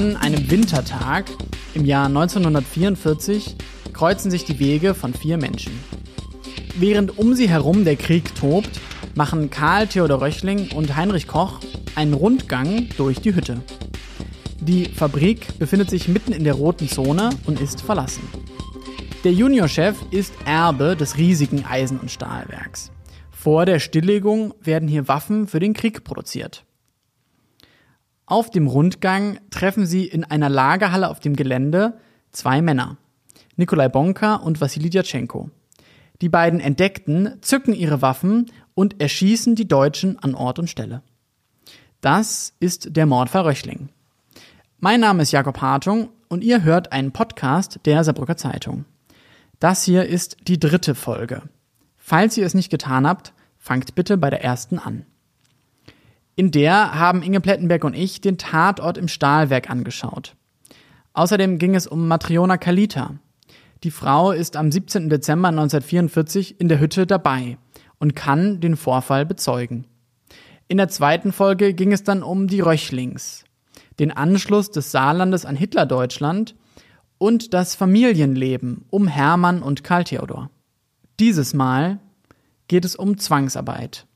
An einem Wintertag im Jahr 1944 kreuzen sich die Wege von vier Menschen. Während um sie herum der Krieg tobt, machen Karl Theodor Röchling und Heinrich Koch einen Rundgang durch die Hütte. Die Fabrik befindet sich mitten in der roten Zone und ist verlassen. Der Juniorchef ist Erbe des riesigen Eisen- und Stahlwerks. Vor der Stilllegung werden hier Waffen für den Krieg produziert. Auf dem Rundgang treffen sie in einer Lagerhalle auf dem Gelände zwei Männer, Nikolai Bonka und Wassili Djatschenko. Die beiden Entdeckten zücken ihre Waffen und erschießen die Deutschen an Ort und Stelle. Das ist der Mordfall Röchling. Mein Name ist Jakob Hartung und ihr hört einen Podcast der Saarbrücker Zeitung. Das hier ist die dritte Folge. Falls ihr es nicht getan habt, fangt bitte bei der ersten an. In der haben Inge Plettenberg und ich den Tatort im Stahlwerk angeschaut. Außerdem ging es um Matriona Kalita. Die Frau ist am 17. Dezember 1944 in der Hütte dabei und kann den Vorfall bezeugen. In der zweiten Folge ging es dann um die Röchlings, den Anschluss des Saarlandes an Hitlerdeutschland und das Familienleben um Hermann und Karl Theodor. Dieses Mal geht es um Zwangsarbeit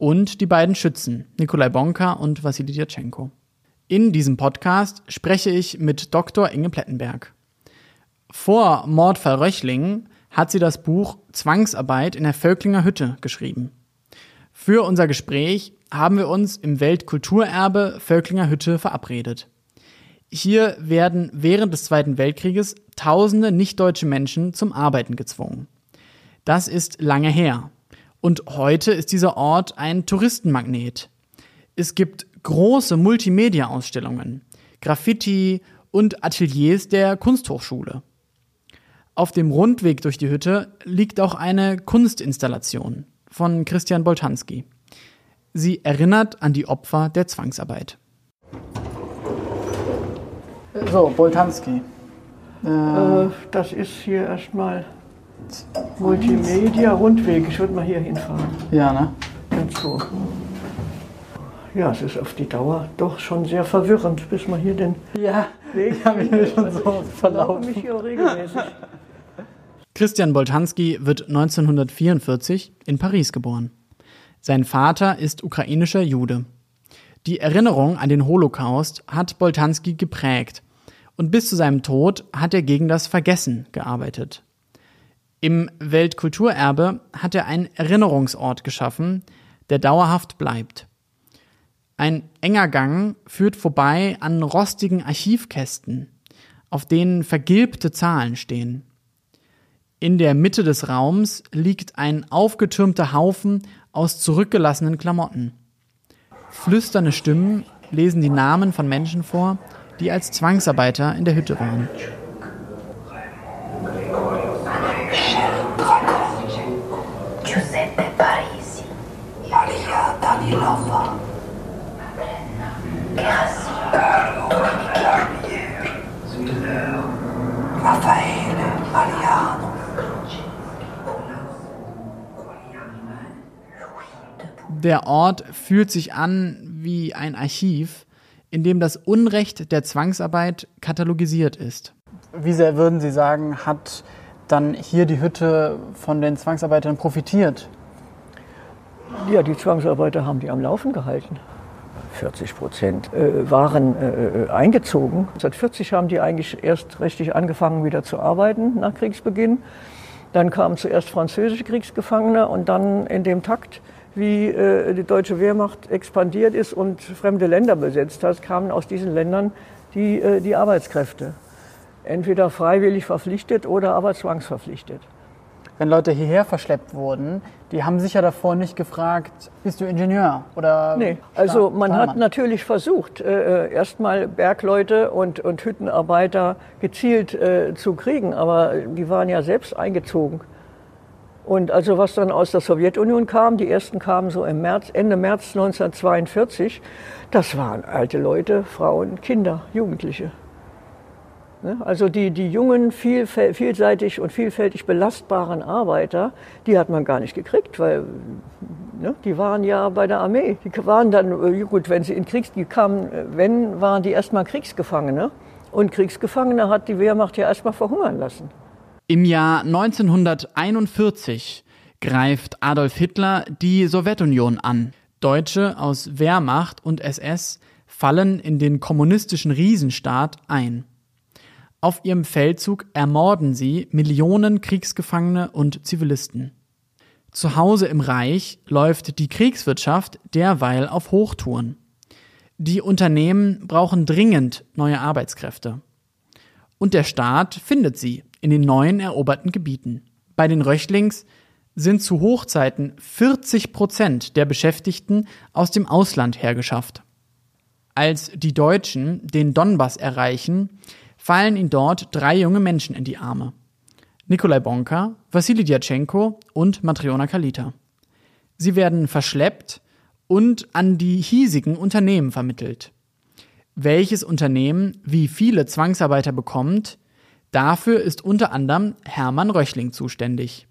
und die beiden Schützen, Nikolai Bonka und Wassili Djatschenko. In diesem Podcast spreche ich mit Dr. Inge Plettenberg. Vor Mordfall Röchling hat sie das Buch Zwangsarbeit in der Völklinger Hütte geschrieben. Für unser Gespräch haben wir uns im Weltkulturerbe Völklinger Hütte verabredet. Hier werden während des Zweiten Weltkrieges tausende nichtdeutsche Menschen zum Arbeiten gezwungen. Das ist lange her. Und heute ist dieser Ort ein Touristenmagnet. Es gibt große Multimedia-Ausstellungen, Graffiti und Ateliers der Kunsthochschule. Auf dem Rundweg durch die Hütte liegt auch eine Kunstinstallation von Christian Boltanski. Sie erinnert an die Opfer der Zwangsarbeit. So, Boltanski. Äh, das ist hier erstmal Multimedia Rundweg. Ich würde mal hier hinfahren. Ja, ne? Ganz so. Ja, es ist auf die Dauer doch schon sehr verwirrend, bis man hier den Ja, Weg ich habe mich schon so Ich verlaufen. mich hier regelmäßig. Christian Boltanski wird 1944 in Paris geboren. Sein Vater ist ukrainischer Jude. Die Erinnerung an den Holocaust hat Boltanski geprägt und bis zu seinem Tod hat er gegen das Vergessen gearbeitet. Im Weltkulturerbe hat er einen Erinnerungsort geschaffen, der dauerhaft bleibt. Ein enger Gang führt vorbei an rostigen Archivkästen, auf denen vergilbte Zahlen stehen. In der Mitte des Raums liegt ein aufgetürmter Haufen aus zurückgelassenen Klamotten. Flüsternde Stimmen lesen die Namen von Menschen vor, die als Zwangsarbeiter in der Hütte waren. Der Ort fühlt sich an wie ein Archiv, in dem das Unrecht der Zwangsarbeit katalogisiert ist. Wie sehr würden Sie sagen, hat dann hier die Hütte von den Zwangsarbeitern profitiert? Ja, die Zwangsarbeiter haben die am Laufen gehalten. 40 Prozent äh, waren äh, äh, eingezogen. Seit 40 haben die eigentlich erst richtig angefangen, wieder zu arbeiten nach Kriegsbeginn. Dann kamen zuerst französische Kriegsgefangene und dann in dem Takt, wie äh, die deutsche Wehrmacht expandiert ist und fremde Länder besetzt hat, kamen aus diesen Ländern die, äh, die Arbeitskräfte. Entweder freiwillig verpflichtet oder aber zwangsverpflichtet. Wenn Leute hierher verschleppt wurden, die haben sicher davor nicht gefragt, bist du Ingenieur oder Nee, also man hat Stahlmann? natürlich versucht, äh, äh, erstmal Bergleute und, und Hüttenarbeiter gezielt äh, zu kriegen, aber die waren ja selbst eingezogen. Und also was dann aus der Sowjetunion kam, die ersten kamen so im März, Ende März 1942, das waren alte Leute, Frauen, Kinder, Jugendliche. Ne? Also die, die jungen, vielseitig und vielfältig belastbaren Arbeiter, die hat man gar nicht gekriegt, weil Ne? Die waren ja bei der Armee. Die waren dann, äh, gut, wenn sie in Kriegs, die kamen, äh, wenn, waren die erstmal Kriegsgefangene. Und Kriegsgefangene hat die Wehrmacht ja erstmal verhungern lassen. Im Jahr 1941 greift Adolf Hitler die Sowjetunion an. Deutsche aus Wehrmacht und SS fallen in den kommunistischen Riesenstaat ein. Auf ihrem Feldzug ermorden sie Millionen Kriegsgefangene und Zivilisten. Zu Hause im Reich läuft die Kriegswirtschaft derweil auf Hochtouren. Die Unternehmen brauchen dringend neue Arbeitskräfte. Und der Staat findet sie in den neuen eroberten Gebieten. Bei den Röchlings sind zu Hochzeiten 40 Prozent der Beschäftigten aus dem Ausland hergeschafft. Als die Deutschen den Donbass erreichen, fallen ihnen dort drei junge Menschen in die Arme. Nikolai Bonka, Wassili Djatschenko und Matriona Kalita. Sie werden verschleppt und an die hiesigen Unternehmen vermittelt. Welches Unternehmen wie viele Zwangsarbeiter bekommt, dafür ist unter anderem Hermann Röchling zuständig.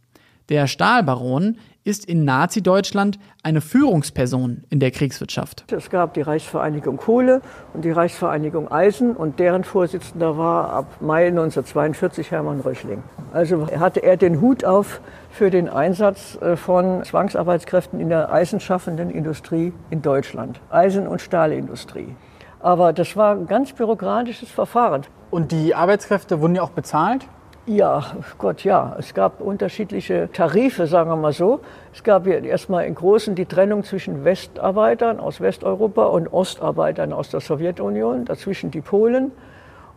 Der Stahlbaron ist in Nazi-Deutschland eine Führungsperson in der Kriegswirtschaft. Es gab die Reichsvereinigung Kohle und die Reichsvereinigung Eisen und deren Vorsitzender war ab Mai 1942 Hermann Röchling. Also hatte er den Hut auf für den Einsatz äh, von Zwangsarbeitskräften in der eisenschaffenden Industrie in Deutschland, Eisen- und Stahlindustrie. Aber das war ein ganz bürokratisches Verfahren. Und die Arbeitskräfte wurden ja auch bezahlt? Ja, Gott, ja. Es gab unterschiedliche Tarife, sagen wir mal so. Es gab ja erstmal im Großen die Trennung zwischen Westarbeitern aus Westeuropa und Ostarbeitern aus der Sowjetunion, dazwischen die Polen.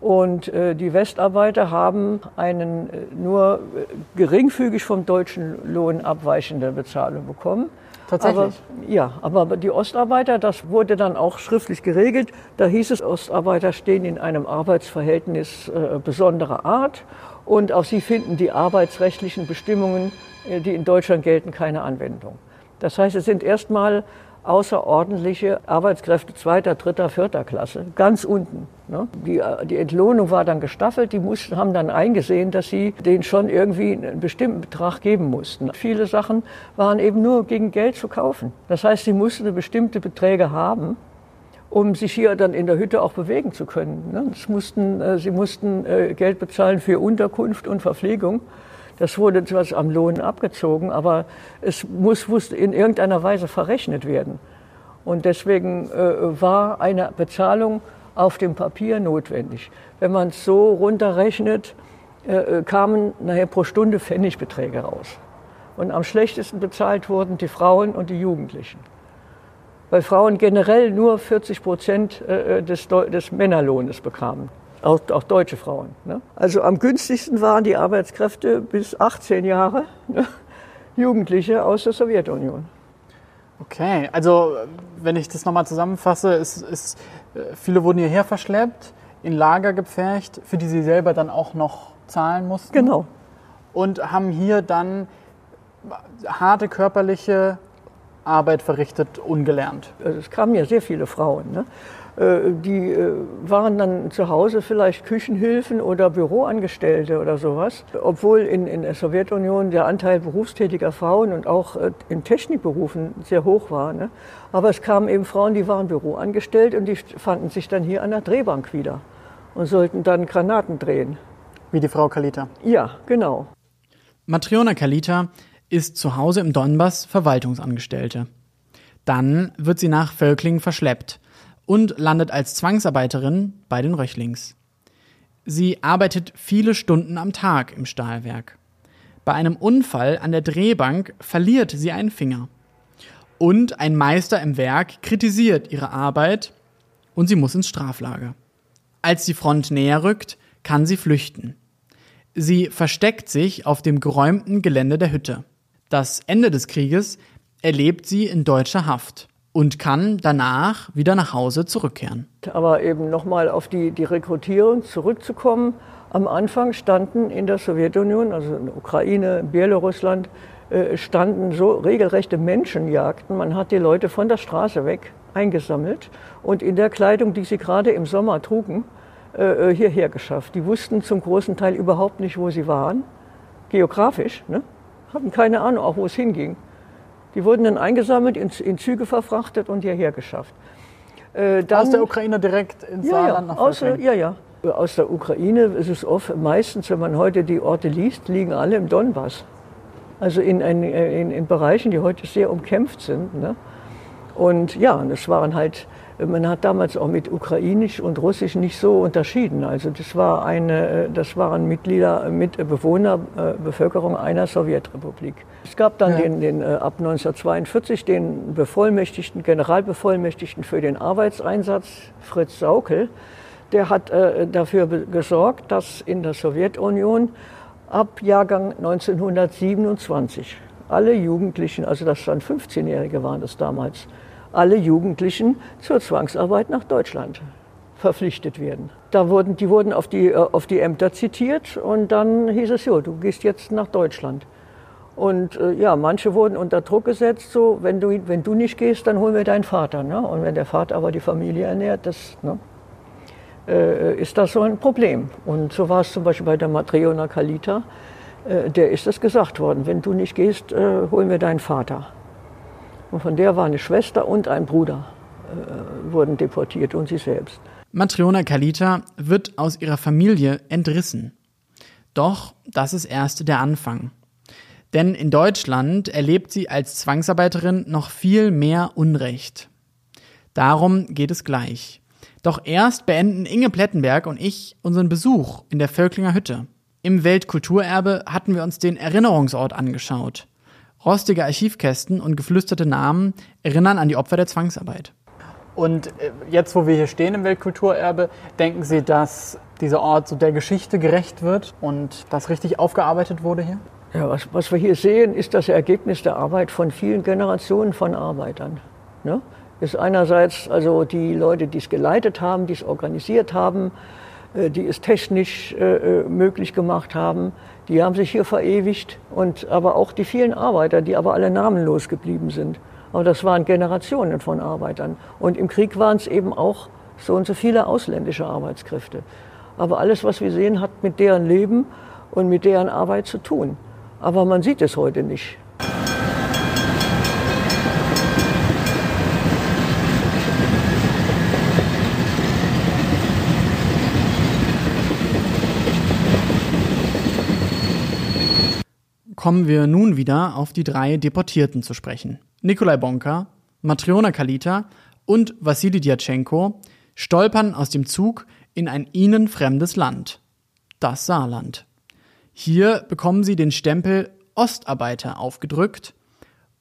Und äh, die Westarbeiter haben einen äh, nur äh, geringfügig vom deutschen Lohn abweichende Bezahlung bekommen. Tatsächlich? Aber, ja, aber die Ostarbeiter, das wurde dann auch schriftlich geregelt. Da hieß es, Ostarbeiter stehen in einem Arbeitsverhältnis äh, besonderer Art und auf sie finden die arbeitsrechtlichen Bestimmungen, äh, die in Deutschland gelten, keine Anwendung. Das heißt, es sind erstmal außerordentliche Arbeitskräfte zweiter, dritter, vierter Klasse, ganz unten. Ne? Die, äh, die Entlohnung war dann gestaffelt, die mussten, haben dann eingesehen, dass sie denen schon irgendwie einen bestimmten Betrag geben mussten. Viele Sachen waren eben nur gegen Geld zu kaufen. Das heißt, sie mussten bestimmte Beträge haben, um sich hier dann in der Hütte auch bewegen zu können. Ne? Mussten, äh, sie mussten äh, Geld bezahlen für Unterkunft und Verpflegung. Das wurde zwar am Lohn abgezogen, aber es muss, muss in irgendeiner Weise verrechnet werden. Und deswegen äh, war eine Bezahlung auf dem Papier notwendig. Wenn man es so runterrechnet, äh, kamen nachher pro Stunde Pfennigbeträge raus. Und am schlechtesten bezahlt wurden die Frauen und die Jugendlichen weil Frauen generell nur 40 Prozent äh, des, des Männerlohnes bekamen. Auch, auch deutsche Frauen. Ne? Also am günstigsten waren die Arbeitskräfte bis 18 Jahre, ne? Jugendliche aus der Sowjetunion. Okay, also wenn ich das nochmal zusammenfasse, ist, ist, viele wurden hierher verschleppt, in Lager gepfercht, für die sie selber dann auch noch zahlen mussten. Genau. Und haben hier dann harte körperliche Arbeit verrichtet, ungelernt? Also es kamen ja sehr viele Frauen. Ne? Äh, die äh, waren dann zu Hause vielleicht Küchenhilfen oder Büroangestellte oder sowas. Obwohl in, in der Sowjetunion der Anteil berufstätiger Frauen und auch äh, in Technikberufen sehr hoch war. Ne? Aber es kamen eben Frauen, die waren Büroangestellt und die fanden sich dann hier an der Drehbank wieder und sollten dann Granaten drehen. Wie die Frau Kalita? Ja, genau. Matriona Kalita ist zu Hause im Donbass Verwaltungsangestellte. Dann wird sie nach Völklingen verschleppt und landet als Zwangsarbeiterin bei den Röchlings. Sie arbeitet viele Stunden am Tag im Stahlwerk. Bei einem Unfall an der Drehbank verliert sie einen Finger. Und ein Meister im Werk kritisiert ihre Arbeit und sie muss ins Straflager. Als die Front näher rückt, kann sie flüchten. Sie versteckt sich auf dem geräumten Gelände der Hütte. Das Ende des Krieges erlebt sie in deutscher Haft und kann danach wieder nach Hause zurückkehren. Aber eben nochmal auf die, die Rekrutierung zurückzukommen. Am Anfang standen in der Sowjetunion, also in der Ukraine, in Belarusland, äh, standen so regelrechte Menschenjagden. Man hat die Leute von der Straße weg eingesammelt und in der Kleidung, die sie gerade im Sommer trugen, äh, äh, hierher geschafft. Die wussten zum großen Teil überhaupt nicht, wo sie waren, geografisch. Ne? hatten keine Ahnung, auch wo es hinging. Die wurden dann eingesammelt, in, in Züge verfrachtet und hierher geschafft. Äh, dann, aus der Ukraine direkt ins ja, Saarland ja, nach aus, Ja, ja. Aus der Ukraine ist es oft, meistens, wenn man heute die Orte liest, liegen alle im Donbass. Also in, in, in Bereichen, die heute sehr umkämpft sind. Ne? Und ja, das waren halt man hat damals auch mit Ukrainisch und Russisch nicht so unterschieden. Also das, war eine, das waren Mitglieder, mit Bewohner, äh, Bevölkerung einer Sowjetrepublik. Es gab dann ja. den, den, äh, ab 1942 den Bevollmächtigten, Generalbevollmächtigten für den Arbeitseinsatz, Fritz Saukel. Der hat äh, dafür gesorgt, dass in der Sowjetunion ab Jahrgang 1927 alle Jugendlichen, also das waren 15-Jährige waren das damals, alle Jugendlichen zur Zwangsarbeit nach Deutschland verpflichtet werden. Da wurden, die wurden auf die, äh, auf die Ämter zitiert und dann hieß es, jo, du gehst jetzt nach Deutschland. Und äh, ja, manche wurden unter Druck gesetzt, so, wenn du, wenn du nicht gehst, dann holen wir deinen Vater. Ne? Und wenn der Vater aber die Familie ernährt, das, ne, äh, ist das so ein Problem. Und so war es zum Beispiel bei der Matreona Kalita, äh, der ist es gesagt worden, wenn du nicht gehst, äh, holen wir deinen Vater. Und von der war eine Schwester und ein Bruder äh, wurden deportiert und sie selbst. Matriona Kalita wird aus ihrer Familie entrissen. Doch das ist erst der Anfang. Denn in Deutschland erlebt sie als Zwangsarbeiterin noch viel mehr Unrecht. Darum geht es gleich. Doch erst beenden Inge Plettenberg und ich unseren Besuch in der Völklinger Hütte. Im Weltkulturerbe hatten wir uns den Erinnerungsort angeschaut. Rostige Archivkästen und geflüsterte Namen erinnern an die Opfer der Zwangsarbeit. Und äh, jetzt, wo wir hier stehen im Weltkulturerbe, denken Sie, dass dieser Ort so der Geschichte gerecht wird und das richtig aufgearbeitet wurde hier? Ja, was, was wir hier sehen, ist das Ergebnis der Arbeit von vielen Generationen von Arbeitern. Ne? Ist einerseits also die Leute, die es geleitet haben, die es organisiert haben, äh, die es technisch äh, äh, möglich gemacht haben, die haben sich hier verewigt und aber auch die vielen Arbeiter, die aber alle namenlos geblieben sind. Aber das waren Generationen von Arbeitern. Und im Krieg waren es eben auch so und so viele ausländische Arbeitskräfte. Aber alles, was wir sehen, hat mit deren Leben und mit deren Arbeit zu tun. Aber man sieht es heute nicht. Kommen wir nun wieder auf die drei Deportierten zu sprechen. Nikolai Bonka, Matriona Kalita und Wassili Djatschenko stolpern aus dem Zug in ein ihnen fremdes Land, das Saarland. Hier bekommen sie den Stempel Ostarbeiter aufgedrückt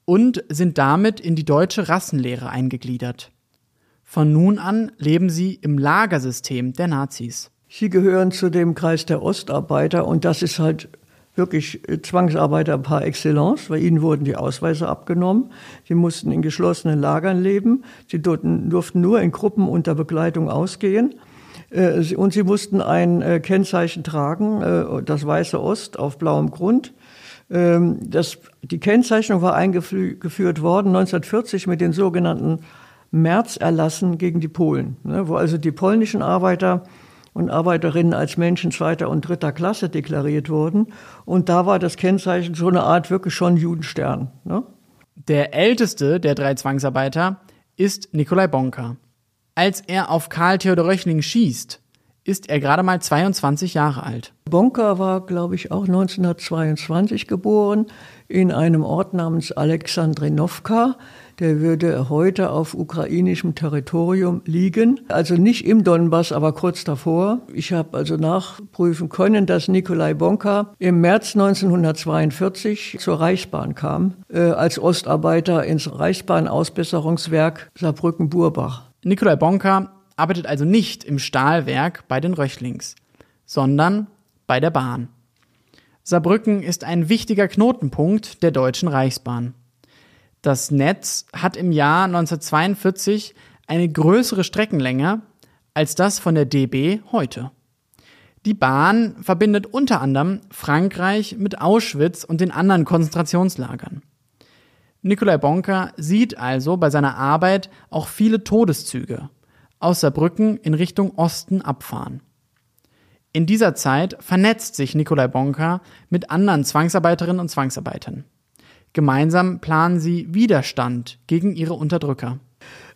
und sind damit in die deutsche Rassenlehre eingegliedert. Von nun an leben sie im Lagersystem der Nazis. Sie gehören zu dem Kreis der Ostarbeiter und das ist halt wirklich äh, Zwangsarbeiter par excellence, weil ihnen wurden die Ausweise abgenommen. Sie mussten in geschlossenen Lagern leben. Sie durften, nur in Gruppen unter Begleitung ausgehen. Äh, und sie mussten ein äh, Kennzeichen tragen, das weiße Ost auf blauem Grund. Ähm, das, die Kennzeichnung war eingeführt worden 1940 mit den sogenannten Märzerlassen gegen die Polen, ne, wo also die polnischen Arbeiter und Arbeiterinnen als Menschen zweiter und dritter Klasse deklariert wurden. Und da war das Kennzeichen so eine Art wirklich schon Judenstern. Ne? Der älteste der drei Zwangsarbeiter ist Nikolai Bonka. Als er auf Karl Theodor Röchling schießt, ist er gerade mal 22 Jahre alt. Bonka war, glaube ich, auch 1922 geboren in einem Ort namens Alexandrinovka der würde heute auf ukrainischem Territorium liegen. Also nicht im Donbass, aber kurz davor. Ich habe also nachprüfen können, dass Nikolai Bonka im März 1942 zur Reichsbahn kam, äh, als Ostarbeiter ins Reichsbahnausbesserungswerk Saarbrücken-Burbach. Nikolai Bonka arbeitet also nicht im Stahlwerk bei den Röchlings, sondern bei der Bahn. Saarbrücken ist ein wichtiger Knotenpunkt der Deutschen Reichsbahn. Das Netz hat im Jahr 1942 eine größere Streckenlänge als das von der DB heute. Die Bahn verbindet unter anderem Frankreich mit Auschwitz und den anderen Konzentrationslagern. Nikolai Bonker sieht also bei seiner Arbeit auch viele Todeszüge aus Saarbrücken in Richtung Osten abfahren. In dieser Zeit vernetzt sich Nikolai Bonker mit anderen Zwangsarbeiterinnen und Zwangsarbeitern. Gemeinsam planen sie Widerstand gegen ihre Unterdrücker.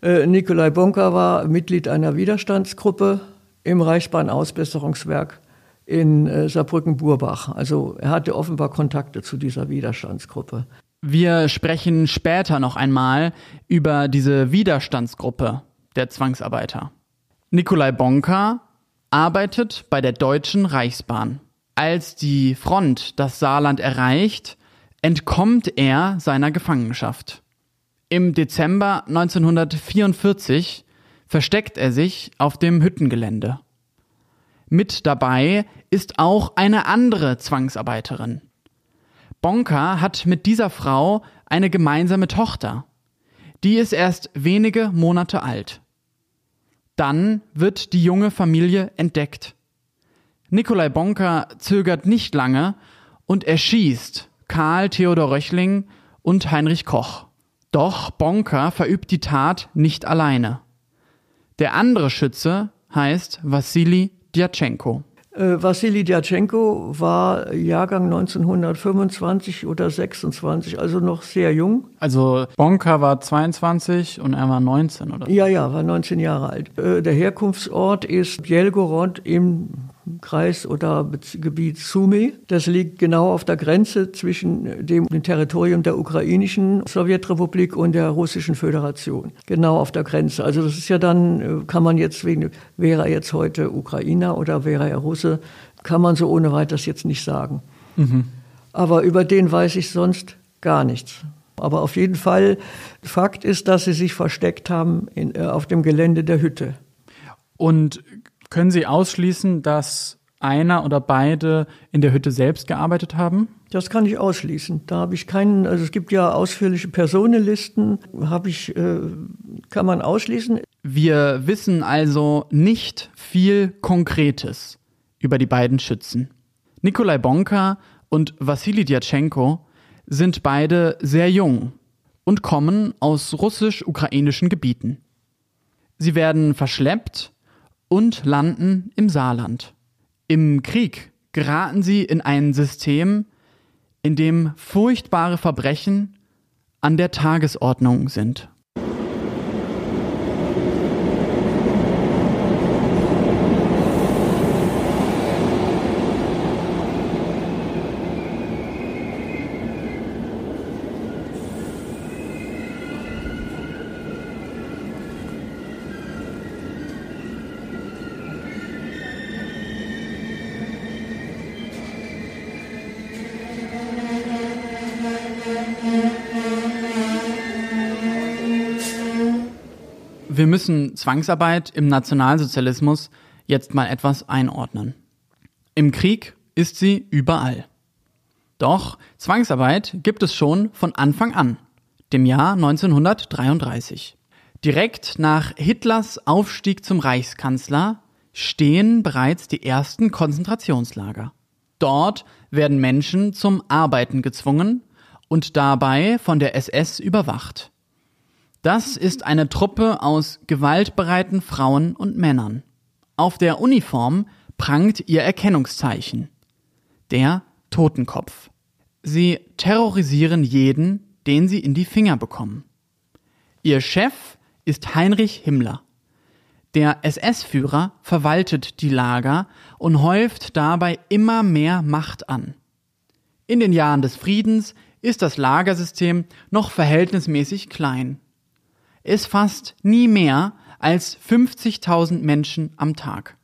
Äh, Nikolai Bonka war Mitglied einer Widerstandsgruppe im Reichsbahnausbesserungswerk in äh, Saarbrücken-Burbach. Also er hatte offenbar Kontakte zu dieser Widerstandsgruppe. Wir sprechen später noch einmal über diese Widerstandsgruppe der Zwangsarbeiter. Nikolai Bonka arbeitet bei der Deutschen Reichsbahn. Als die Front das Saarland erreicht, entkommt er seiner Gefangenschaft. Im Dezember 1944 versteckt er sich auf dem Hüttengelände. Mit dabei ist auch eine andere Zwangsarbeiterin. Bonka hat mit dieser Frau eine gemeinsame Tochter. Die ist erst wenige Monate alt. Dann wird die junge Familie entdeckt. Nikolai Bonka zögert nicht lange und erschießt Karl Theodor Röchling und Heinrich Koch. Doch Bonka verübt die Tat nicht alleine. Der andere Schütze heißt Wassili Djatschenko. Äh, Wassili Djatschenko war Jahrgang 1925 oder 26, also noch sehr jung. Also Bonka war 22 und er war 19, oder? Ja, ja, war 19 Jahre alt. Äh, der Herkunftsort ist Bjelgorod im Kreis oder Gebiet Sumy. Das liegt genau auf der Grenze zwischen dem, dem Territorium der ukrainischen Sowjetrepublik und der russischen Föderation. Genau auf der Grenze. Also das ist ja dann, äh, kann man jetzt wegen, wäre er jetzt heute Ukrainer oder wäre er Russe, kann man so ohne weiteres jetzt nicht sagen. Mhm. Aber über den weiß ich sonst gar nichts. Aber auf jeden Fall, Fakt ist, dass sie sich versteckt haben in, äh, auf dem Gelände der Hütte. Und können Sie ausschließen, dass einer oder beide in der Hütte selbst gearbeitet haben? Das kann ich ausschließen. Da habe ich keinen, also es gibt ja ausführliche Personenlisten, habe ich, äh, kann man ausschließen. Wir wissen also nicht viel Konkretes über die beiden Schützen. Nikolai Bonka und Wassili Djatschenko sind beide sehr jung und kommen aus russisch-ukrainischen Gebieten. Sie werden verschleppt und landen im Saarland. Im Krieg geraten sie in ein System, in dem furchtbare Verbrechen an der Tagesordnung sind. Wir müssen Zwangsarbeit im Nationalsozialismus jetzt mal etwas einordnen. Im Krieg ist sie überall. Doch Zwangsarbeit gibt es schon von Anfang an, dem Jahr 1933. Direkt nach Hitlers Aufstieg zum Reichskanzler stehen bereits die ersten Konzentrationslager. Dort werden Menschen zum Arbeiten gezwungen und dabei von der SS überwacht. Das ist eine Truppe aus gewaltbereiten Frauen und Männern. Auf der Uniform prangt ihr Erkennungszeichen. Der Totenkopf. Sie terrorisieren jeden, den sie in die Finger bekommen. Ihr Chef ist Heinrich Himmler. Der SS-Führer verwaltet die Lager und häuft dabei immer mehr Macht an. In den Jahren des Friedens ist das Lagersystem noch verhältnismäßig klein ist fast nie mehr als 50.000 Menschen am Tag.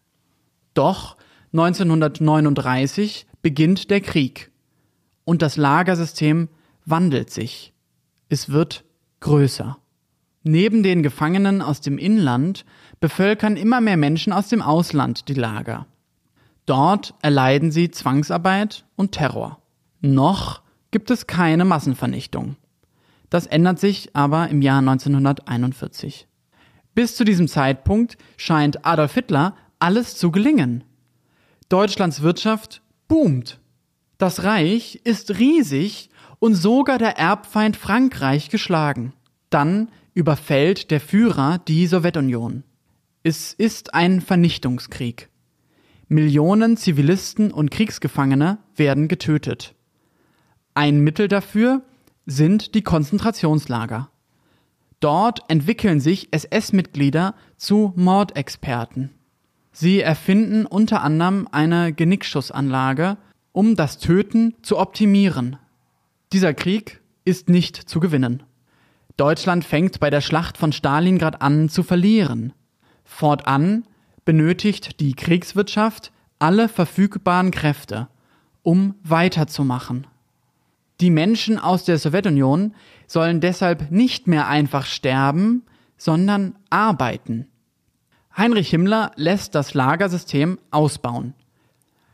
Doch 1939 beginnt der Krieg und das Lagersystem wandelt sich. Es wird größer. Neben den Gefangenen aus dem Inland bevölkern immer mehr Menschen aus dem Ausland die Lager. Dort erleiden sie Zwangsarbeit und Terror. Noch gibt es keine Massenvernichtung. Das ändert sich aber im Jahr 1941. Bis zu diesem Zeitpunkt scheint Adolf Hitler alles zu gelingen. Deutschlands Wirtschaft boomt. Das Reich ist riesig und sogar der Erbfeind Frankreich geschlagen. Dann überfällt der Führer die Sowjetunion. Es ist ein Vernichtungskrieg. Millionen Zivilisten und Kriegsgefangene werden getötet. Ein Mittel dafür sind die Konzentrationslager. Dort entwickeln sich SS-Mitglieder zu Mordexperten. Sie erfinden unter anderem eine Genickschussanlage, um das Töten zu optimieren. Dieser Krieg ist nicht zu gewinnen. Deutschland fängt bei der Schlacht von Stalingrad an zu verlieren. Fortan benötigt die Kriegswirtschaft alle verfügbaren Kräfte, um weiterzumachen. Die Menschen aus der Sowjetunion sollen deshalb nicht mehr einfach sterben, sondern arbeiten. Heinrich Himmler lässt das Lagersystem ausbauen.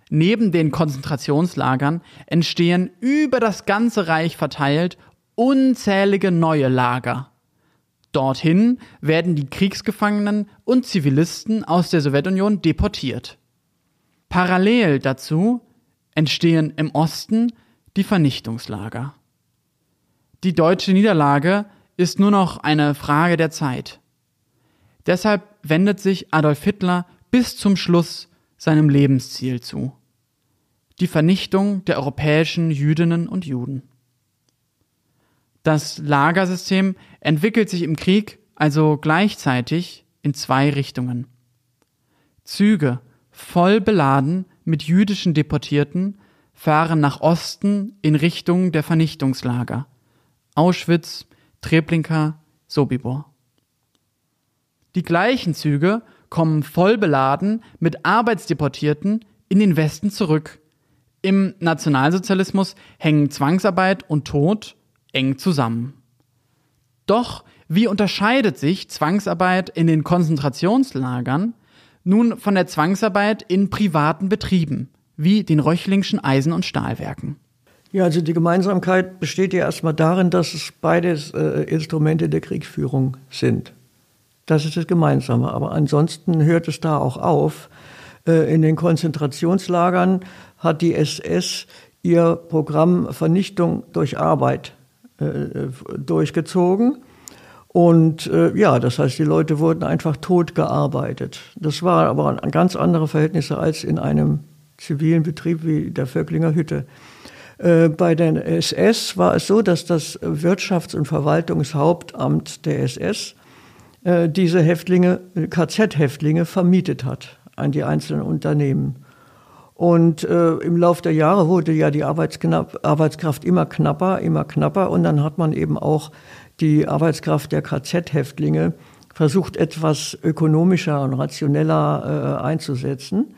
Neben den Konzentrationslagern entstehen über das ganze Reich verteilt unzählige neue Lager. Dorthin werden die Kriegsgefangenen und Zivilisten aus der Sowjetunion deportiert. Parallel dazu entstehen im Osten die Vernichtungslager. Die deutsche Niederlage ist nur noch eine Frage der Zeit. Deshalb wendet sich Adolf Hitler bis zum Schluss seinem Lebensziel zu. Die Vernichtung der europäischen Jüdinnen und Juden. Das Lagersystem entwickelt sich im Krieg also gleichzeitig in zwei Richtungen. Züge, voll beladen mit jüdischen Deportierten, fahren nach Osten in Richtung der Vernichtungslager. Auschwitz, Treblinka, Sobibor. Die gleichen Züge kommen voll beladen mit Arbeitsdeportierten in den Westen zurück. Im Nationalsozialismus hängen Zwangsarbeit und Tod eng zusammen. Doch wie unterscheidet sich Zwangsarbeit in den Konzentrationslagern nun von der Zwangsarbeit in privaten Betrieben, wie den Röchlingschen Eisen- und Stahlwerken? Ja, also die Gemeinsamkeit besteht ja erstmal darin, dass es beides äh, Instrumente der Kriegsführung sind. Das ist das Gemeinsame. Aber ansonsten hört es da auch auf. Äh, in den Konzentrationslagern hat die SS ihr Programm Vernichtung durch Arbeit äh, durchgezogen. Und äh, ja, das heißt, die Leute wurden einfach tot gearbeitet. Das war aber ganz andere Verhältnisse als in einem zivilen Betrieb wie der Vöcklinger Hütte. Äh, bei den SS war es so, dass das Wirtschafts- und Verwaltungshauptamt der SS äh, diese Häftlinge, KZ-Häftlinge, vermietet hat an die einzelnen Unternehmen. Und äh, im Laufe der Jahre wurde ja die Arbeitskraft immer knapper, immer knapper. Und dann hat man eben auch die Arbeitskraft der KZ-Häftlinge versucht, etwas ökonomischer und rationeller äh, einzusetzen.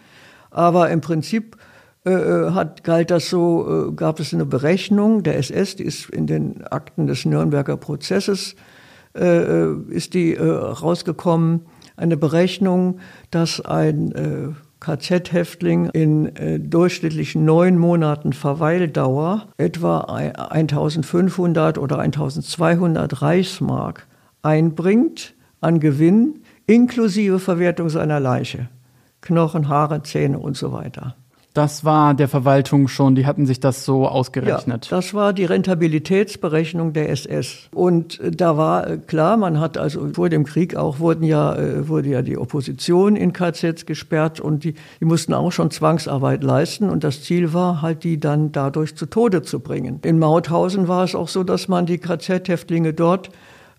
Aber im Prinzip äh, äh hat, galt das so, äh, gab es eine Berechnung der SS, die ist in den Akten des Nürnberger Prozesses, äh, äh ist die äh, rausgekommen, eine Berechnung, dass ein KZ-Häftling in durchschnittlichen neun Monaten Verweildauer etwa 1500 oder 1200 Reichsmark einbringt an Gewinn inklusive Verwertung seiner Leiche. Knochen, Haare, Zähne und so weiter. Das war der Verwaltung schon, die hatten sich das so ausgerechnet. Ja, das war die Rentabilitätsberechnung der SS. Und äh, da war äh, klar, man hat also vor dem Krieg auch wurden ja, äh, wurde ja die Opposition in KZs gesperrt und die, die mussten auch schon Zwangsarbeit leisten. Und das Ziel war halt, die dann dadurch zu Tode zu bringen. In Mauthausen war es auch so, dass man die KZ-Häftlinge dort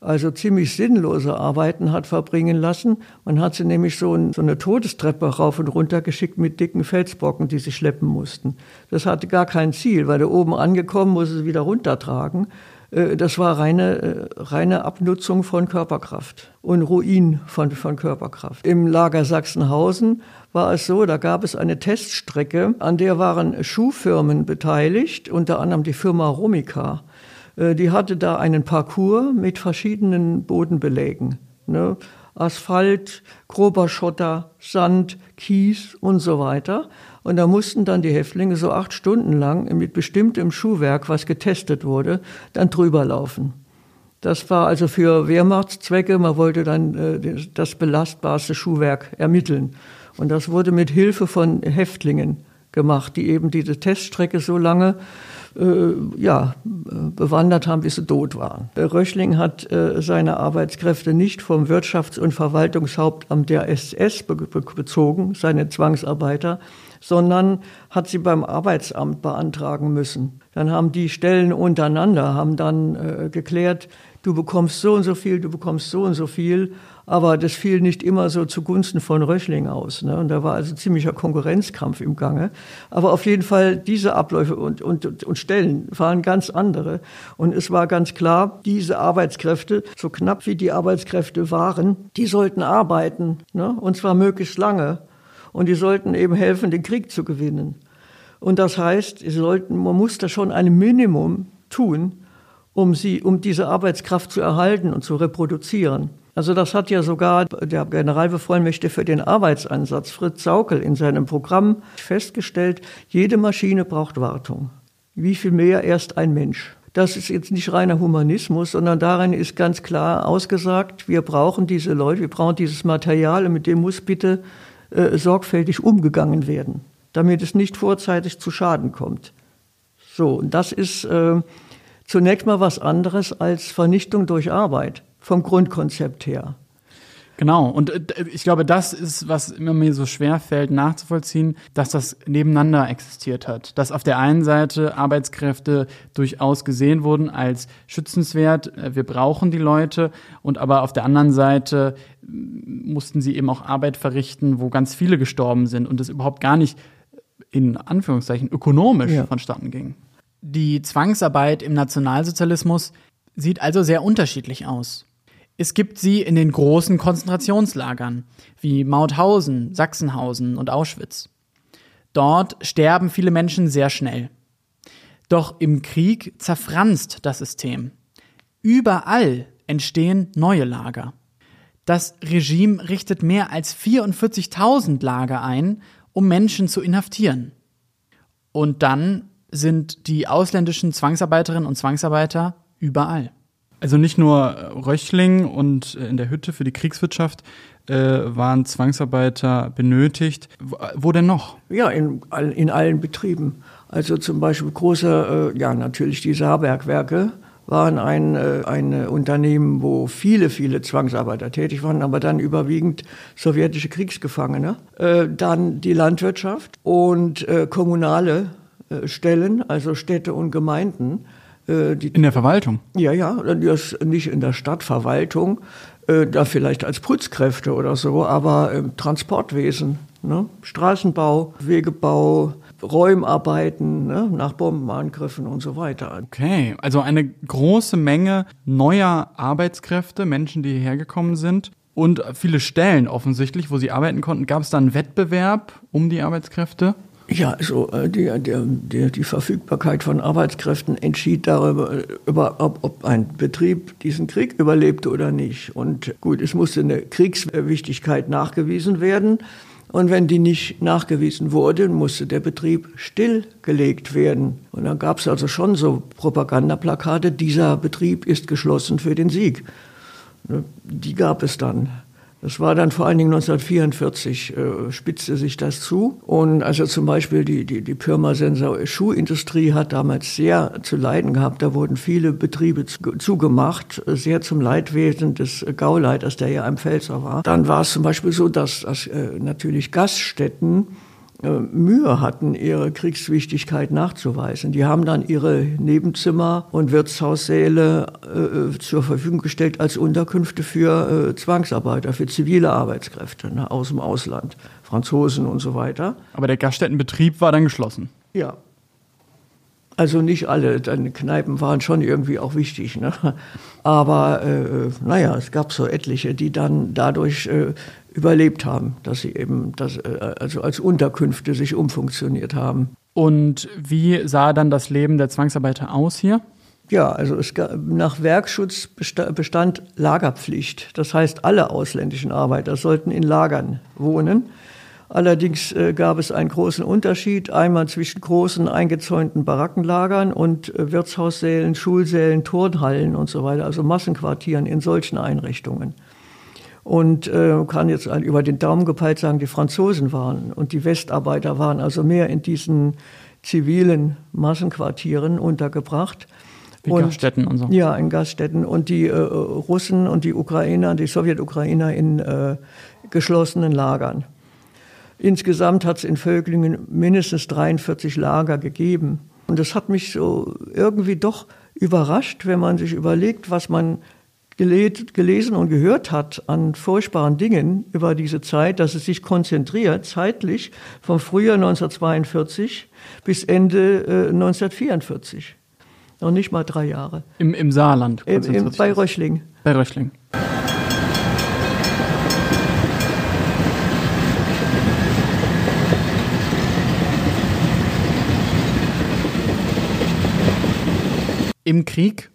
also ziemlich sinnlose Arbeiten hat verbringen lassen. Man hat sie nämlich so, ein, so, eine Todestreppe rauf und runter geschickt mit dicken Felsbrocken, die sie schleppen mussten. Das hatte gar kein Ziel, weil der oben angekommen muss sie wieder runtertragen. Äh, das war reine, äh, reine Abnutzung von Körperkraft und Ruin von, von Körperkraft. Im Lager Sachsenhausen war es so, da gab es eine Teststrecke, an der waren Schuhfirmen beteiligt, unter anderem die Firma Romica. Äh, die hatte da einen Parcours mit verschiedenen Bodenbelägen. Ne? Asphalt, grober Schotter, Sand, Kies und so weiter. Und da mussten dann die Häftlinge so acht Stunden lang mit bestimmtem Schuhwerk, was getestet wurde, dann drüber laufen. Das war also für Wehrmachtszwecke, man wollte dann äh, das belastbarste Schuhwerk ermitteln. Und das wurde mit Hilfe von Häftlingen gemacht, die eben diese Teststrecke so lange ja, bewandert haben, bis sie tot waren. Röchling hat äh, seine Arbeitskräfte nicht vom Wirtschafts- und Verwaltungshauptamt der SS be be bezogen, seine Zwangsarbeiter, sondern hat sie beim Arbeitsamt beantragen müssen. Dann haben die Stellen untereinander, haben dann äh, geklärt, du bekommst so und so viel, du bekommst so und so viel. Aber das fiel nicht immer so zugunsten von Röchling aus. Ne? Und da war also ziemlicher Konkurrenzkampf im Gange. Aber auf jeden Fall diese Abläufe und, und, und Stellen waren ganz andere. Und es war ganz klar, diese Arbeitskräfte, so knapp wie die Arbeitskräfte waren, die sollten arbeiten. Ne? Und zwar möglichst lange. Und die sollten eben helfen, den Krieg zu gewinnen. Und das heißt, sie sollten, man muss da schon ein Minimum tun, um sie, um diese Arbeitskraft zu erhalten und zu reproduzieren. Also das hat ja sogar der Generalbevollmächtigte für den Arbeitsansatz Fritz Saukel in seinem Programm festgestellt, jede Maschine braucht Wartung. Wie viel mehr erst ein Mensch? Das ist jetzt nicht reiner Humanismus, sondern darin ist ganz klar ausgesagt, wir brauchen diese Leute, wir brauchen dieses Material und mit dem muss bitte äh, sorgfältig umgegangen werden, damit es nicht vorzeitig zu Schaden kommt. So, und das ist äh, zunächst mal was anderes als Vernichtung durch Arbeit vom Grundkonzept her. Genau, und äh, ich glaube, das ist, was immer mir so schwer fällt nachzuvollziehen, dass das nebeneinander existiert hat. Dass auf der einen Seite Arbeitskräfte durchaus gesehen wurden als schützenswert, äh, wir brauchen die Leute, und aber auf der anderen Seite mussten sie eben auch Arbeit verrichten, wo ganz viele gestorben sind und es überhaupt gar nicht in Anführungszeichen ökonomisch ja. vonstatten ging. Die Zwangsarbeit im Nationalsozialismus sieht also sehr unterschiedlich aus. Es gibt sie in den großen Konzentrationslagern wie Mauthausen, Sachsenhausen und Auschwitz. Dort sterben viele Menschen sehr schnell. Doch im Krieg zerfranst das System. Überall entstehen neue Lager. Das Regime richtet mehr als 44.000 Lager ein, um Menschen zu inhaftieren. Und dann sind die ausländischen Zwangsarbeiterinnen und Zwangsarbeiter überall. Also nicht nur Röchling und äh, in der Hütte für die Kriegswirtschaft äh, waren Zwangsarbeiter benötigt. Wo denn noch? Ja, in, in allen Betrieben. Also zum Beispiel große, äh, ja natürlich die Saarbergwerke waren ein, äh, ein Unternehmen, wo viele, viele Zwangsarbeiter tätig waren, aber dann überwiegend sowjetische Kriegsgefangene. Äh, dann die Landwirtschaft und äh, kommunale äh, Stellen, also Städte und Gemeinden äh, die, in der Verwaltung? Ja, ja, das nicht in der Stadtverwaltung, äh, da vielleicht als Putzkräfte oder so, aber im Transportwesen, ne? Straßenbau, Wegebau, Räumarbeiten ne? nach Bombenangriffen und so weiter. Okay, also eine große Menge neuer Arbeitskräfte, Menschen, die hierher gekommen sind. Und viele Stellen offensichtlich, wo sie arbeiten konnten. Gab es da einen Wettbewerb um die Arbeitskräfte? Ja, also die, die, die, Verfügbarkeit von Arbeitskräften entschied darüber, über, ob, ob ein Betrieb diesen Krieg überlebte oder nicht. Und gut, es musste eine Kriegswichtigkeit nachgewiesen werden. Und wenn die nicht nachgewiesen wurde, musste der Betrieb stillgelegt werden. Und dann gab es also schon so Propagandaplakate, dieser Betrieb ist geschlossen für den Sieg. Ne, die gab es dann. Das war dann vor allen Dingen 1944, äh, spitzte sich das zu. Und also zum Beispiel die, die, die Pirmasensor Schuhindustrie hat damals sehr zu leiden gehabt. Da wurden viele Betriebe zu, zugemacht, sehr zum Leidwesen des Gauleiters, der ja ein Pfälzer war. Dann war es zum Beispiel so, dass, dass äh, natürlich Gaststätten äh, Mühe hatten, ihre Kriegswichtigkeit nachzuweisen. Die haben dann ihre Nebenzimmer und Wirtshaussäle äh, zur Verfügung gestellt als Unterkünfte für äh, Zwangsarbeiter, für zivile Arbeitskräfte ne, aus dem Ausland, Franzosen und so weiter. Aber der Gaststättenbetrieb war dann geschlossen? Ja. Also nicht alle, deine Kneipen waren schon irgendwie auch wichtig. Ne? Aber äh, naja, es gab so etliche, die dann dadurch äh, überlebt haben, dass sie eben das, äh, also als Unterkünfte sich umfunktioniert haben. Und wie sah dann das Leben der Zwangsarbeiter aus hier? Ja, also es gab, nach Werkschutz bestand Lagerpflicht. Das heißt, alle ausländischen Arbeiter sollten in Lagern wohnen. Allerdings äh, gab es einen großen Unterschied, einmal zwischen großen eingezäunten Barackenlagern und äh, Wirtshaussälen, Schulsälen, Turnhallen und so weiter, also Massenquartieren in solchen Einrichtungen. Und äh, kann jetzt über den Daumen gepeilt sagen, die Franzosen waren und die Westarbeiter waren also mehr in diesen zivilen Massenquartieren untergebracht. Wie und, Gaststätten und so. Ja, in Gaststätten. Und die äh, Russen und die Ukrainer, die Sowjetukrainer in äh, geschlossenen Lagern. Insgesamt hat es in Völklingen mindestens 43 Lager gegeben. Und das hat mich so irgendwie doch überrascht, wenn man sich überlegt, was man gelesen und gehört hat an furchtbaren Dingen über diese Zeit, dass es sich konzentriert zeitlich vom Frühjahr 1942 bis Ende äh, 1944. Noch nicht mal drei Jahre. Im, im Saarland? Im, im, bei Röchling. Bei Röchling. Im Krieg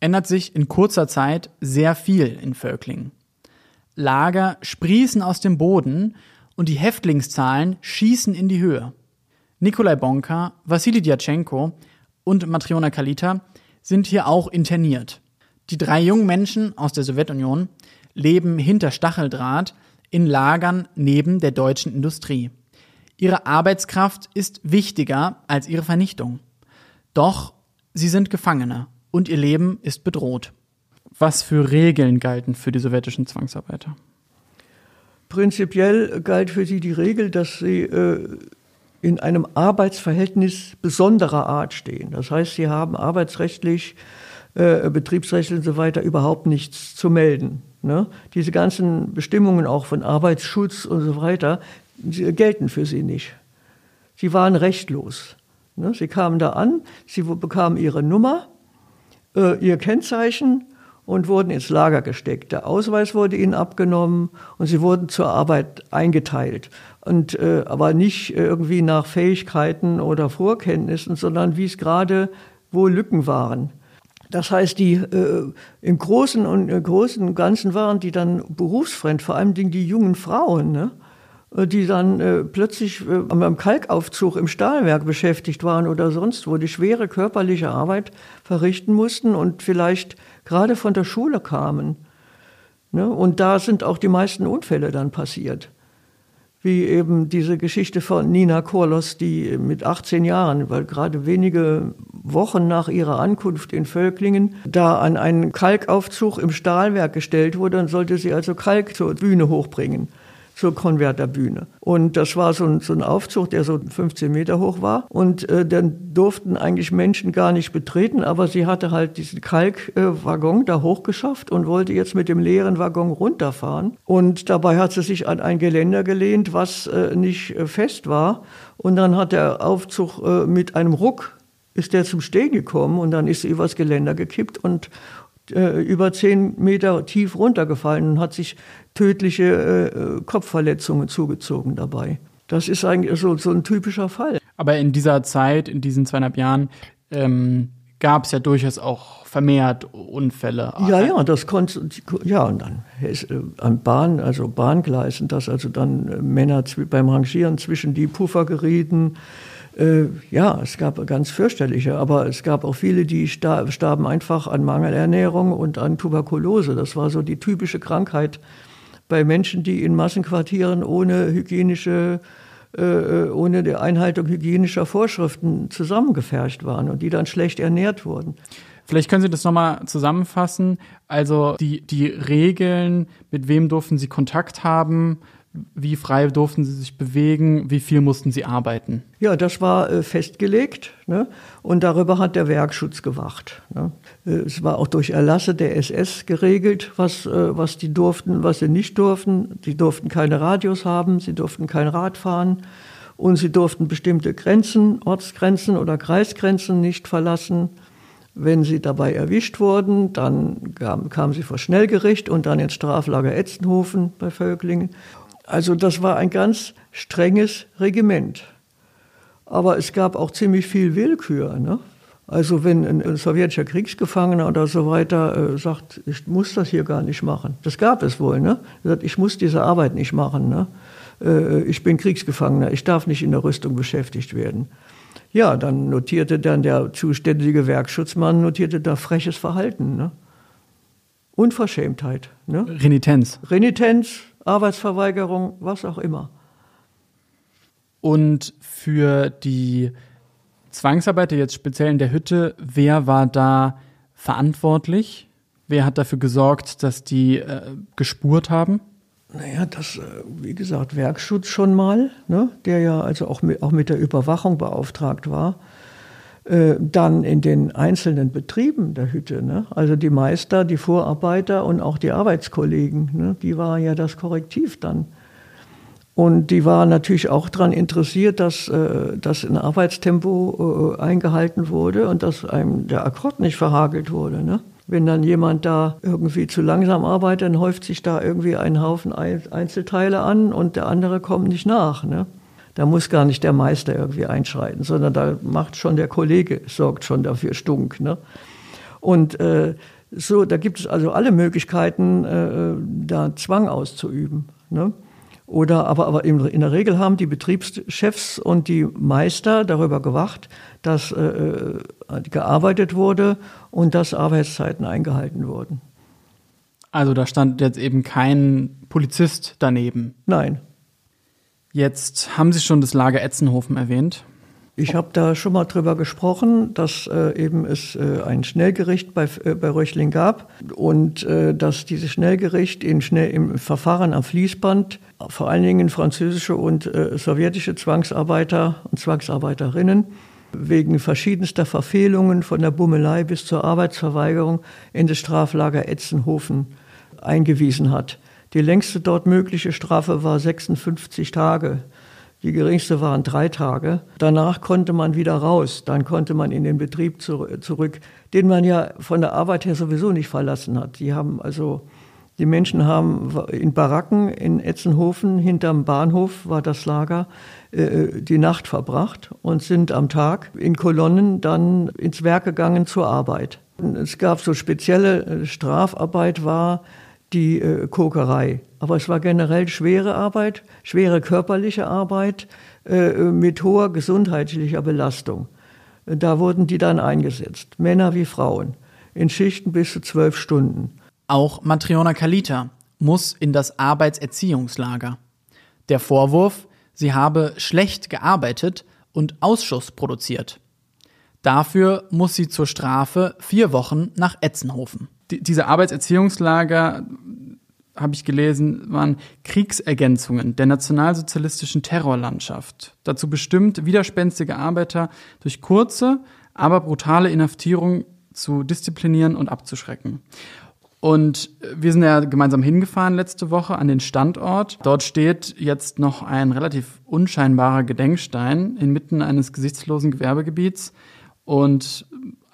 ändert sich in kurzer Zeit sehr viel in Völklingen. Lager sprießen aus dem Boden und die Häftlingszahlen schießen in die Höhe. Nikolai Bonka, Wassili Djatschenko und Matriona Kalita sind hier auch interniert. Die drei jungen Menschen aus der Sowjetunion leben hinter Stacheldraht in Lagern neben der deutschen Industrie. Ihre Arbeitskraft ist wichtiger als ihre Vernichtung. Doch sie sind Gefangene und ihr Leben ist bedroht. Was für Regeln galten für die sowjetischen Zwangsarbeiter? Prinzipiell galt für sie die Regel, dass sie äh, in einem Arbeitsverhältnis besonderer Art stehen. Das heißt, sie haben arbeitsrechtlich, äh, betriebsrechtlich und so weiter überhaupt nichts zu melden. Ne? Diese ganzen Bestimmungen auch von Arbeitsschutz und so weiter gelten für sie nicht. Sie waren rechtlos. Ne? Sie kamen da an, sie bekamen ihre Nummer, äh, ihr Kennzeichen und wurden ins Lager gesteckt. Der Ausweis wurde ihnen abgenommen und sie wurden zur Arbeit eingeteilt. Und, äh, aber nicht irgendwie nach Fähigkeiten oder Vorkenntnissen, sondern wie es gerade wo Lücken waren. Das heißt, die äh, im Großen und äh, Großen Ganzen waren die dann berufsfremd, vor allem die jungen Frauen. Ne? Äh, die dann äh, plötzlich äh, am Kalkaufzug im Stahlwerk beschäftigt waren oder sonst wo, die schwere körperliche Arbeit verrichten mussten und vielleicht gerade von der Schule kamen. Ne? Und da sind auch die meisten Unfälle dann passiert. Wie eben diese Geschichte von Nina Korlos, die mit 18 Jahren, weil gerade wenige Wochen nach ihrer Ankunft in Völklingen, da an einen Kalkaufzug im Stahlwerk gestellt wurde, dann sollte sie also Kalk zur Bühne hochbringen zur Konverterbühne. Und das war so ein, so ein Aufzug, der so 15 Meter hoch war. Und äh, dann durften eigentlich Menschen gar nicht betreten, aber sie hatte halt diesen Kalkwaggon äh, da hochgeschafft und wollte jetzt mit dem leeren Waggon runterfahren. Und dabei hat sie sich an ein Geländer gelehnt, was äh, nicht äh, fest war. Und dann hat der Aufzug äh, mit einem Ruck ist der zum Stehen gekommen und dann ist sie übers Geländer gekippt und äh, über zehn Meter tief runtergefallen und hat sich tödliche äh, Kopfverletzungen zugezogen dabei. Das ist eigentlich so, so ein typischer Fall. Aber in dieser Zeit, in diesen zweieinhalb Jahren, ähm, gab es ja durchaus auch vermehrt Unfälle. Ja, ja, das konnte, ja, und dann äh, an Bahn, also Bahngleisen, dass also dann äh, Männer beim Rangieren zwischen die Puffer gerieten, äh, ja, es gab ganz fürchterliche, aber es gab auch viele, die starben einfach an Mangelernährung und an Tuberkulose. Das war so die typische Krankheit bei Menschen, die in Massenquartieren ohne hygienische äh, äh, ohne die Einhaltung hygienischer Vorschriften zusammengefercht waren und die dann schlecht ernährt wurden. Vielleicht können Sie das nochmal zusammenfassen. Also die, die Regeln, mit wem durften Sie Kontakt haben, wie frei durften sie sich bewegen? Wie viel mussten sie arbeiten? Ja, das war äh, festgelegt. Ne? Und darüber hat der Werkschutz gewacht. Ne? Äh, es war auch durch Erlasse der SS geregelt, was, äh, was die durften, was sie nicht durften. Sie durften keine Radios haben, sie durften kein Rad fahren und sie durften bestimmte Grenzen, Ortsgrenzen oder Kreisgrenzen nicht verlassen. Wenn sie dabei erwischt wurden, dann kamen kam sie vor Schnellgericht und dann ins Straflager Etzenhofen bei Völklingen. Also das war ein ganz strenges Regiment. Aber es gab auch ziemlich viel Willkür. Ne? Also wenn ein, sowjetischer Kriegsgefangener oder so weiter äh, sagt, ich muss das hier gar nicht machen. Das gab es wohl. Ne? Er sagt, ich muss diese Arbeit nicht machen. Ne? Äh, ich bin Kriegsgefangener, ich darf nicht in der Rüstung beschäftigt werden. Ja, dann notierte dann der zuständige Werkschutzmann notierte da freches Verhalten. Ne? Unverschämtheit. Ne? Renitenz. Renitenz, Arbeitsverweigerung, was auch immer. Und für die Zwangsarbeiter jetzt speziell in der Hütte, wer war da verantwortlich? Wer hat dafür gesorgt, dass die äh, gespurt haben? Naja, das, äh, wie gesagt, Werkschutz schon mal, ne, der ja also auch mit, auch mit der Überwachung beauftragt war. Äh, dann in den einzelnen Betrieben der Hütte, ne, also die Meister, die Vorarbeiter und auch die Arbeitskollegen, ne, die waren ja das Korrektiv dann. Und die waren natürlich auch daran interessiert, dass, äh, dass ein Arbeitstempo äh, eingehalten wurde und dass einem der Akkord nicht verhagelt wurde. Ne? Wenn dann jemand da irgendwie zu langsam arbeitet, dann häuft sich da irgendwie ein Haufen Einzelteile an und der andere kommt nicht nach. Ne? Da muss gar nicht der Meister irgendwie einschreiten, sondern da macht schon der Kollege, sorgt schon dafür Stunk. Ne? Und äh, so, da gibt es also alle Möglichkeiten, äh, da Zwang auszuüben. Ne? Oder aber, aber in der Regel haben die Betriebschefs und die Meister darüber gewacht, dass äh, äh, gearbeitet wurde und dass Arbeitszeiten eingehalten wurden. Also da stand jetzt eben kein Polizist daneben. Nein. Jetzt haben Sie schon das Lager Etzenhofen erwähnt. Ich habe da schon mal drüber gesprochen, dass äh, eben es äh, ein Schnellgericht bei, äh, bei Röchling gab und äh, dass dieses Schnellgericht in schnell, im Verfahren am Fließband vor allen Dingen französische und äh, sowjetische Zwangsarbeiter und Zwangsarbeiterinnen wegen verschiedenster Verfehlungen von der Bummelei bis zur Arbeitsverweigerung in das Straflager Etzenhofen eingewiesen hat. Die längste dort mögliche Strafe war 56 Tage. Die geringste waren drei Tage. Danach konnte man wieder raus. Dann konnte man in den Betrieb zurück, den man ja von der Arbeit her sowieso nicht verlassen hat. Die haben also, die Menschen haben in Baracken in Etzenhofen, hinterm Bahnhof war das Lager, äh, die Nacht verbracht und sind am Tag in Kolonnen dann ins Werk gegangen zur Arbeit. Es gab so spezielle äh, Strafarbeit war, die äh, Kokerei. Aber es war generell schwere Arbeit, schwere körperliche Arbeit äh, mit hoher gesundheitlicher Belastung. Da wurden die dann eingesetzt, Männer wie Frauen, in Schichten bis zu zwölf Stunden. Auch Matriona Kalita muss in das Arbeitserziehungslager. Der Vorwurf, sie habe schlecht gearbeitet und Ausschuss produziert. Dafür muss sie zur Strafe vier Wochen nach Etzenhofen die, diese Arbeitserziehungslager, habe ich gelesen, waren Kriegsergänzungen der nationalsozialistischen Terrorlandschaft. Dazu bestimmt, widerspenstige Arbeiter durch kurze, aber brutale Inhaftierung zu disziplinieren und abzuschrecken. Und wir sind ja gemeinsam hingefahren letzte Woche an den Standort. Dort steht jetzt noch ein relativ unscheinbarer Gedenkstein inmitten eines gesichtslosen Gewerbegebiets. Und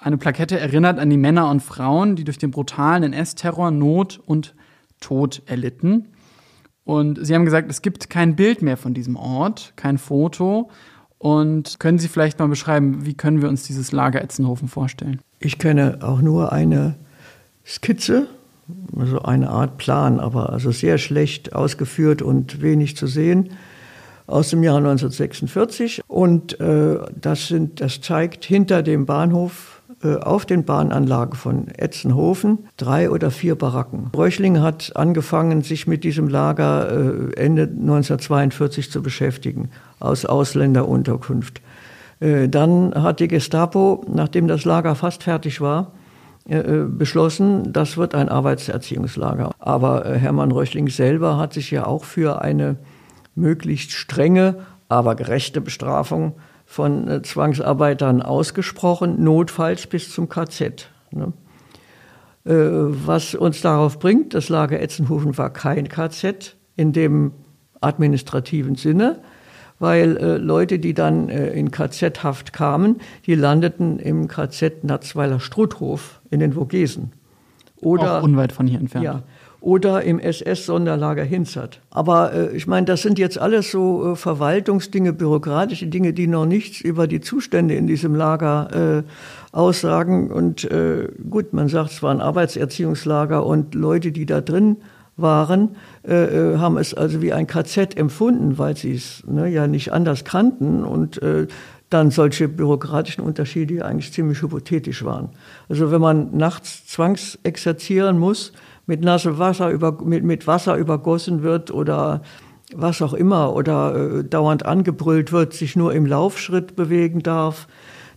eine Plakette erinnert an die Männer und Frauen, die durch den brutalen NS-Terror Not und Tod erlitten. Und Sie haben gesagt, es gibt kein Bild mehr von diesem Ort, kein Foto. Und können Sie vielleicht mal beschreiben, wie können wir uns dieses Lager Etzenhofen vorstellen? Ich kenne auch nur eine Skizze, also eine Art Plan, aber also sehr schlecht ausgeführt und wenig zu sehen aus dem Jahr 1946. Und äh, das, sind, das zeigt hinter dem Bahnhof auf den Bahnanlagen von Etzenhofen drei oder vier Baracken. Röchling hat angefangen, sich mit diesem Lager äh, Ende 1942 zu beschäftigen, aus Ausländerunterkunft. Äh, dann hat die Gestapo, nachdem das Lager fast fertig war, beschlossen, das wird ein Arbeitserziehungslager. Aber Hermann Röchling selber hat sich ja auch für eine möglichst strenge, aber gerechte Bestrafung von äh, Zwangsarbeitern ausgesprochen, notfalls bis zum KZ. Ne? Äh, was uns darauf bringt, das Lager Etzenhofen war kein KZ in dem administrativen Sinne, weil äh, Leute, die dann in KZ-Haft kamen, die landeten im KZ Natzweiler Struthof in den Vogesen. Oder, Auch unweit von hier entfernt. Ja, oder im SS-Sonderlager Hinzert. Aber äh, ich meine, das sind jetzt alles so äh, Verwaltungsdinge, bürokratische Dinge, die noch nichts über die Zustände in diesem Lager äh, aussagen. Und äh, gut, man sagt, es war ein Arbeitserziehungslager und Leute, die da drin waren, äh, äh haben es also wie ein KZ empfunden, weil sie es ne, ja nicht anders kannten und äh, dann solche bürokratischen Unterschiede, eigentlich ziemlich hypothetisch waren. Also wenn man nachts zwangsexerzieren muss, mit nasse Wasser über, mit, mit Wasser übergossen wird oder was auch immer oder äh, dauernd angebrüllt wird, sich nur im Laufschritt bewegen darf,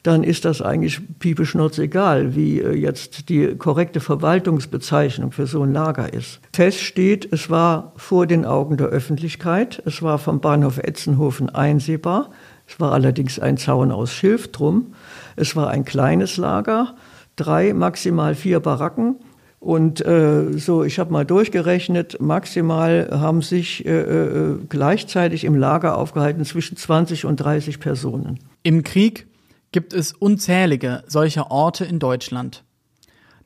dann ist das eigentlich piepeschnurz egal, wie äh, jetzt die korrekte Verwaltungsbezeichnung für so ein Lager ist. Fest steht, es war vor den Augen der Öffentlichkeit, es war vom Bahnhof Etzenhofen einsehbar, es war allerdings ein Zaun aus Schilf drum, es war ein kleines Lager, drei, maximal vier Baracken und äh, so, ich habe mal durchgerechnet, maximal haben sich äh, äh, gleichzeitig im Lager aufgehalten zwischen 20 und 30 Personen. Im Krieg gibt es unzählige solcher Orte in Deutschland.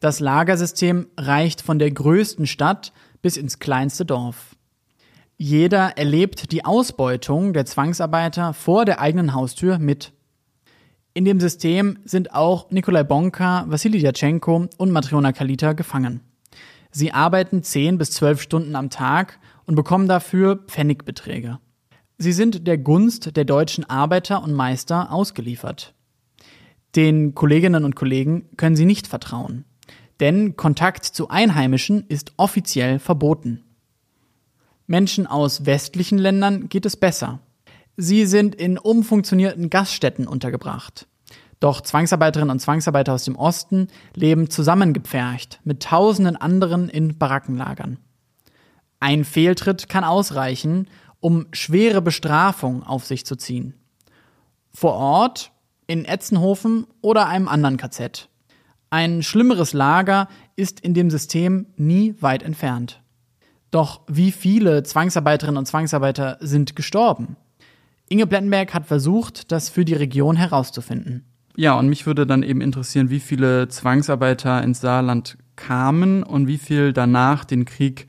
Das Lagersystem reicht von der größten Stadt bis ins kleinste Dorf. Jeder erlebt die Ausbeutung der Zwangsarbeiter vor der eigenen Haustür mit. In dem System sind auch Nikolai Bonka, Wassili Djatschenko und Matriona Kalita gefangen. Sie arbeiten 10 bis 12 Stunden am Tag und bekommen dafür Pfennigbeträge. Sie sind der Gunst der deutschen Arbeiter und Meister ausgeliefert. Den Kolleginnen und Kollegen können sie nicht vertrauen, denn Kontakt zu Einheimischen ist offiziell verboten. Menschen aus westlichen Ländern geht es besser. Sie sind in umfunktionierten Gaststätten untergebracht. Doch Zwangsarbeiterinnen und Zwangsarbeiter aus dem Osten leben zusammengepfercht mit tausenden anderen in Barackenlagern. Ein Fehltritt kann ausreichen, um schwere Bestrafung auf sich zu ziehen. Vor Ort, in Etzenhofen oder einem anderen KZ. Ein schlimmeres Lager ist in dem System nie weit entfernt. Doch wie viele Zwangsarbeiterinnen und Zwangsarbeiter sind gestorben? Inge Plettenberg hat versucht, das für die Region herauszufinden. Ja, und mich würde dann eben interessieren, wie viele Zwangsarbeiter ins Saarland kamen und wie viel danach den Krieg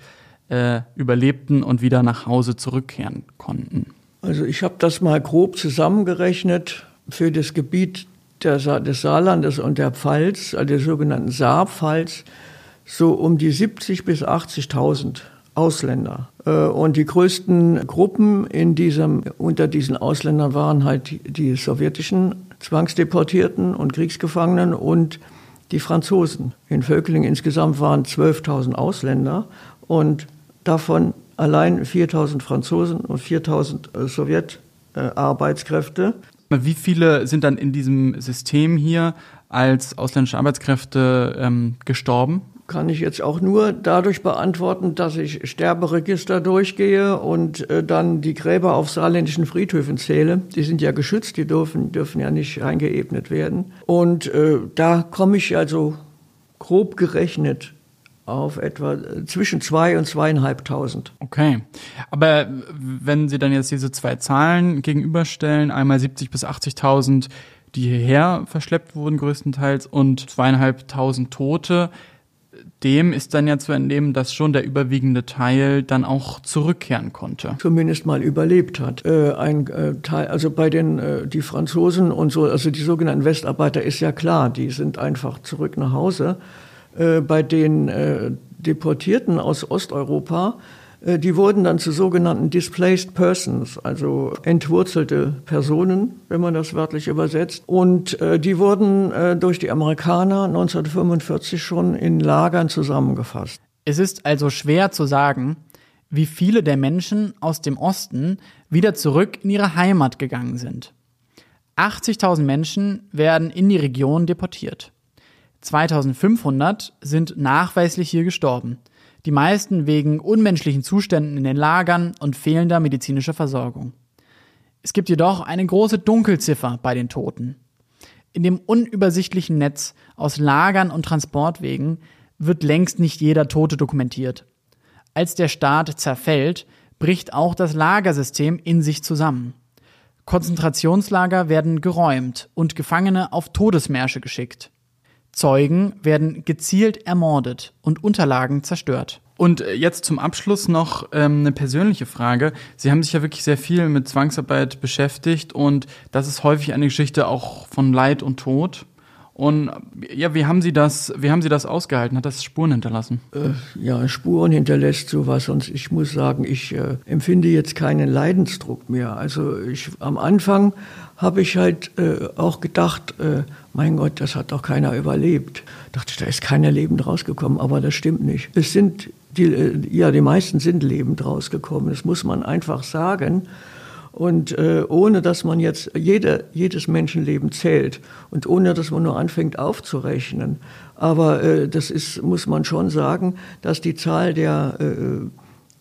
äh, überlebten und wieder nach Hause zurückkehren konnten. Also ich habe das mal grob zusammengerechnet für das Gebiet der Sa des Saarlandes und der Pfalz, also der sogenannten Saarpfalz, so um die 70 bis 80.000 Ausländer. Äh, und die größten Gruppen in diesem, unter diesen Ausländern waren halt die sowjetischen Zwangsdeportierten und Kriegsgefangenen und die Franzosen. In Völkling insgesamt waren 12.000 Ausländer und davon allein 4.000 Franzosen und 4.000 Sowjetarbeitskräfte. Wie viele sind dann in diesem System hier als ausländische Arbeitskräfte ähm, gestorben? Kann ich jetzt auch nur dadurch beantworten, dass ich Sterberegister durchgehe und äh, dann die Gräber auf saarländischen Friedhöfen zähle. Die sind ja geschützt, die dürfen, dürfen ja nicht eingeebnet werden. Und äh, da komme ich also grob gerechnet auf etwa äh, zwischen zwei und zweieinhalbtausend. Okay. Aber wenn Sie dann jetzt diese zwei Zahlen gegenüberstellen, einmal 70 bis 80.000, die hierher verschleppt wurden größtenteils und zweieinhalbtausend Tote, dem ist dann ja zu entnehmen, dass schon der überwiegende Teil dann auch zurückkehren konnte. Zumindest mal überlebt hat. Äh, ein äh, Teil, also bei den äh, die Franzosen und so, also die sogenannten Westarbeiter ist ja klar, die sind einfach zurück nach Hause. Äh, bei den äh, Deportierten aus Osteuropa die wurden dann zu sogenannten Displaced Persons, also entwurzelte Personen, wenn man das wörtlich übersetzt. Und äh, die wurden äh, durch die Amerikaner 1945 schon in Lagern zusammengefasst. Es ist also schwer zu sagen, wie viele der Menschen aus dem Osten wieder zurück in ihre Heimat gegangen sind. 80.000 Menschen werden in die Region deportiert. 2500 sind nachweislich hier gestorben die meisten wegen unmenschlichen Zuständen in den Lagern und fehlender medizinischer Versorgung. Es gibt jedoch eine große Dunkelziffer bei den Toten. In dem unübersichtlichen Netz aus Lagern und Transportwegen wird längst nicht jeder Tote dokumentiert. Als der Staat zerfällt, bricht auch das Lagersystem in sich zusammen. Konzentrationslager werden geräumt und Gefangene auf Todesmärsche geschickt. Zeugen werden gezielt ermordet und Unterlagen zerstört. Und äh, jetzt zum Abschluss noch ähm, eine persönliche Frage. Sie haben sich ja wirklich sehr viel mit Zwangsarbeit beschäftigt und das ist häufig eine Geschichte auch von Leid und Tod. Und ja, wie haben Sie das, wie haben Sie das ausgehalten? Hat das Spuren hinterlassen? ja, Spuren hinterlässt sowas. Und ich muss sagen, ich äh, empfinde jetzt keinen Leidensdruck mehr. Also ich, am Anfang habe ich halt äh, auch gedacht, äh, mein Gott, das hat doch keiner überlebt. Dachte ich, da ist keiner lebend rausgekommen, aber das stimmt nicht. Es sind die, äh, ja, die meisten sind lebend rausgekommen. Das muss man einfach sagen. Und äh, ohne dass man jetzt jede, jedes Menschenleben zählt und ohne dass man nur anfängt aufzurechnen. Aber äh, das ist, muss man schon sagen, dass die Zahl der, äh,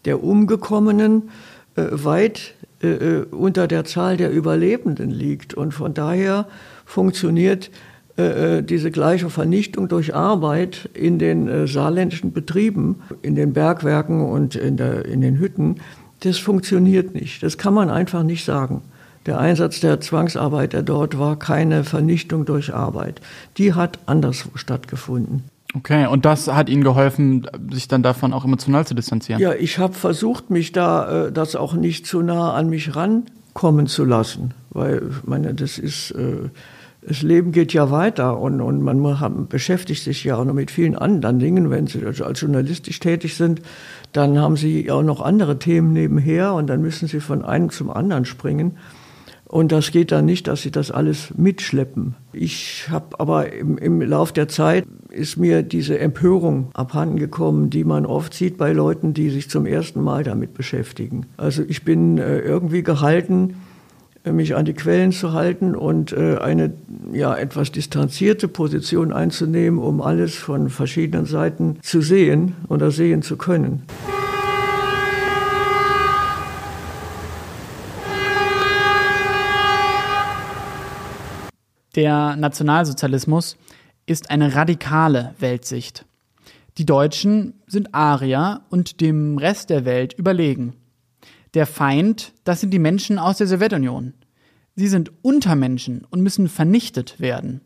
der Umgekommenen weit äh, unter der Zahl der Überlebenden liegt. Und von daher funktioniert äh, diese gleiche Vernichtung durch Arbeit in den äh, saarländischen Betrieben, in den Bergwerken und in, der, in den Hütten das funktioniert nicht. Das kann man einfach nicht sagen. Der Einsatz der Zwangsarbeiter dort war keine Vernichtung durch Arbeit. Die hat anders stattgefunden. Okay, und das hat Ihnen geholfen, sich dann davon auch emotional zu distanzieren? Ja, ich habe versucht, mich da äh, das auch nicht zu nah an mich rankommen zu lassen, weil ich meine, das ist äh, das Leben geht ja weiter und, und man beschäftigt sich ja auch noch mit vielen anderen Dingen. Wenn Sie also als journalistisch tätig sind, dann haben Sie auch noch andere Themen nebenher und dann müssen Sie von einem zum anderen springen. Und das geht dann nicht, dass Sie das alles mitschleppen. Ich habe aber im, im Lauf der Zeit ist mir diese Empörung abhanden gekommen, die man oft sieht bei Leuten, die sich zum ersten Mal damit beschäftigen. Also ich bin äh, irgendwie gehalten, mich an die Quellen zu halten und äh, eine ja, etwas distanzierte Position einzunehmen, um alles von verschiedenen Seiten zu sehen oder sehen zu können. Der Nationalsozialismus ist eine radikale Weltsicht. Die Deutschen sind Arier und dem Rest der Welt überlegen. Der Feind, das sind die Menschen aus der Sowjetunion. Sie sind Untermenschen und müssen vernichtet werden.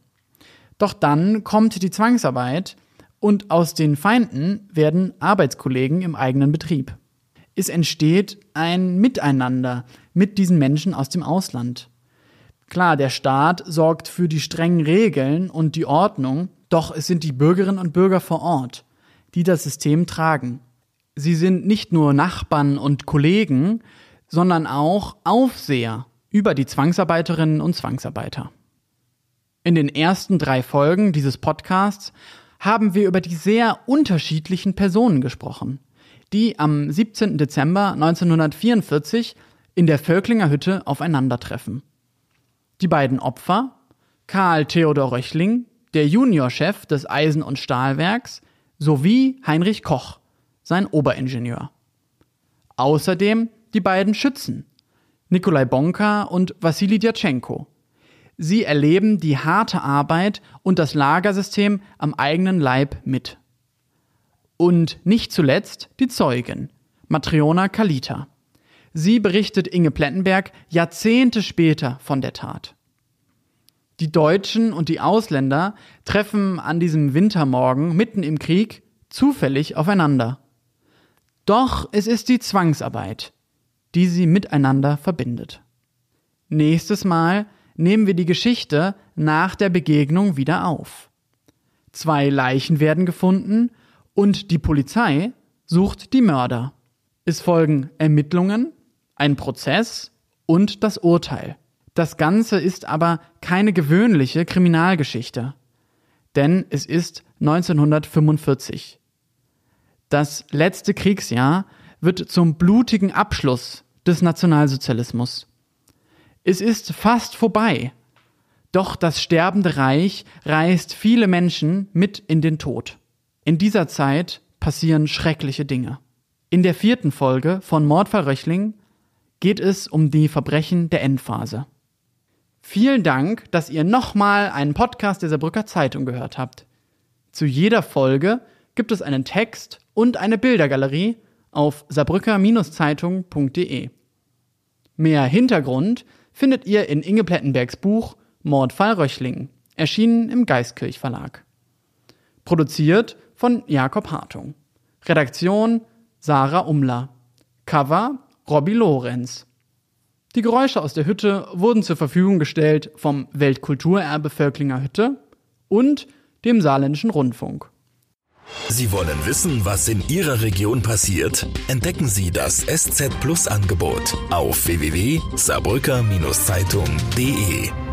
Doch dann kommt die Zwangsarbeit und aus den Feinden werden Arbeitskollegen im eigenen Betrieb. Es entsteht ein Miteinander mit diesen Menschen aus dem Ausland. Klar, der Staat sorgt für die strengen Regeln und die Ordnung, doch es sind die Bürgerinnen und Bürger vor Ort, die das System tragen. Sie sind nicht nur Nachbarn und Kollegen, sondern auch Aufseher über die Zwangsarbeiterinnen und Zwangsarbeiter. In den ersten drei Folgen dieses Podcasts haben wir über die sehr unterschiedlichen Personen gesprochen, die am 17. Dezember 1944 in der Völklinger Hütte aufeinandertreffen. Die beiden Opfer, Karl Theodor Röchling, der Juniorchef des Eisen- und Stahlwerks, sowie Heinrich Koch, sein Oberingenieur. Außerdem die beiden Schützen, Nikolai Bonka und Wassili Djatschenko. Sie erleben die harte Arbeit und das Lagersystem am eigenen Leib mit. Und nicht zuletzt die Zeugin, Matriona Kalita. Sie berichtet Inge Plettenberg Jahrzehnte später von der Tat. Die Deutschen und die Ausländer treffen an diesem Wintermorgen mitten im Krieg zufällig aufeinander. Doch es ist die Zwangsarbeit, die sie miteinander verbindet. Nächstes Mal nehmen wir die Geschichte nach der Begegnung wieder auf. Zwei Leichen werden gefunden und die Polizei sucht die Mörder. Es folgen Ermittlungen, ein Prozess und das Urteil. Das Ganze ist aber keine gewöhnliche Kriminalgeschichte, denn es ist 1945. Das letzte Kriegsjahr wird zum blutigen Abschluss des Nationalsozialismus. Es ist fast vorbei, doch das sterbende Reich reißt viele Menschen mit in den Tod. In dieser Zeit passieren schreckliche Dinge. In der vierten Folge von Mordfall Röchling geht es um die Verbrechen der Endphase. Vielen Dank, dass ihr nochmal einen Podcast der Saarbrücker Zeitung gehört habt. Zu jeder Folge gibt es einen Text und eine Bildergalerie auf saarbrücker-zeitung.de. Mehr Hintergrund findet ihr in Inge Plettenbergs Buch Mordfall Röchling, erschienen im Geistkirch Verlag. Produziert von Jakob Hartung. Redaktion Sarah Umler. Cover Robbie Lorenz. Die Geräusche aus der Hütte wurden zur Verfügung gestellt vom Weltkulturerbe Völklinger Hütte und dem Saarländischen Rundfunk. Sie wollen wissen, was in Ihrer Region passiert? Entdecken Sie das SZ Plus Angebot auf www.saarbrücker-zeitung.de.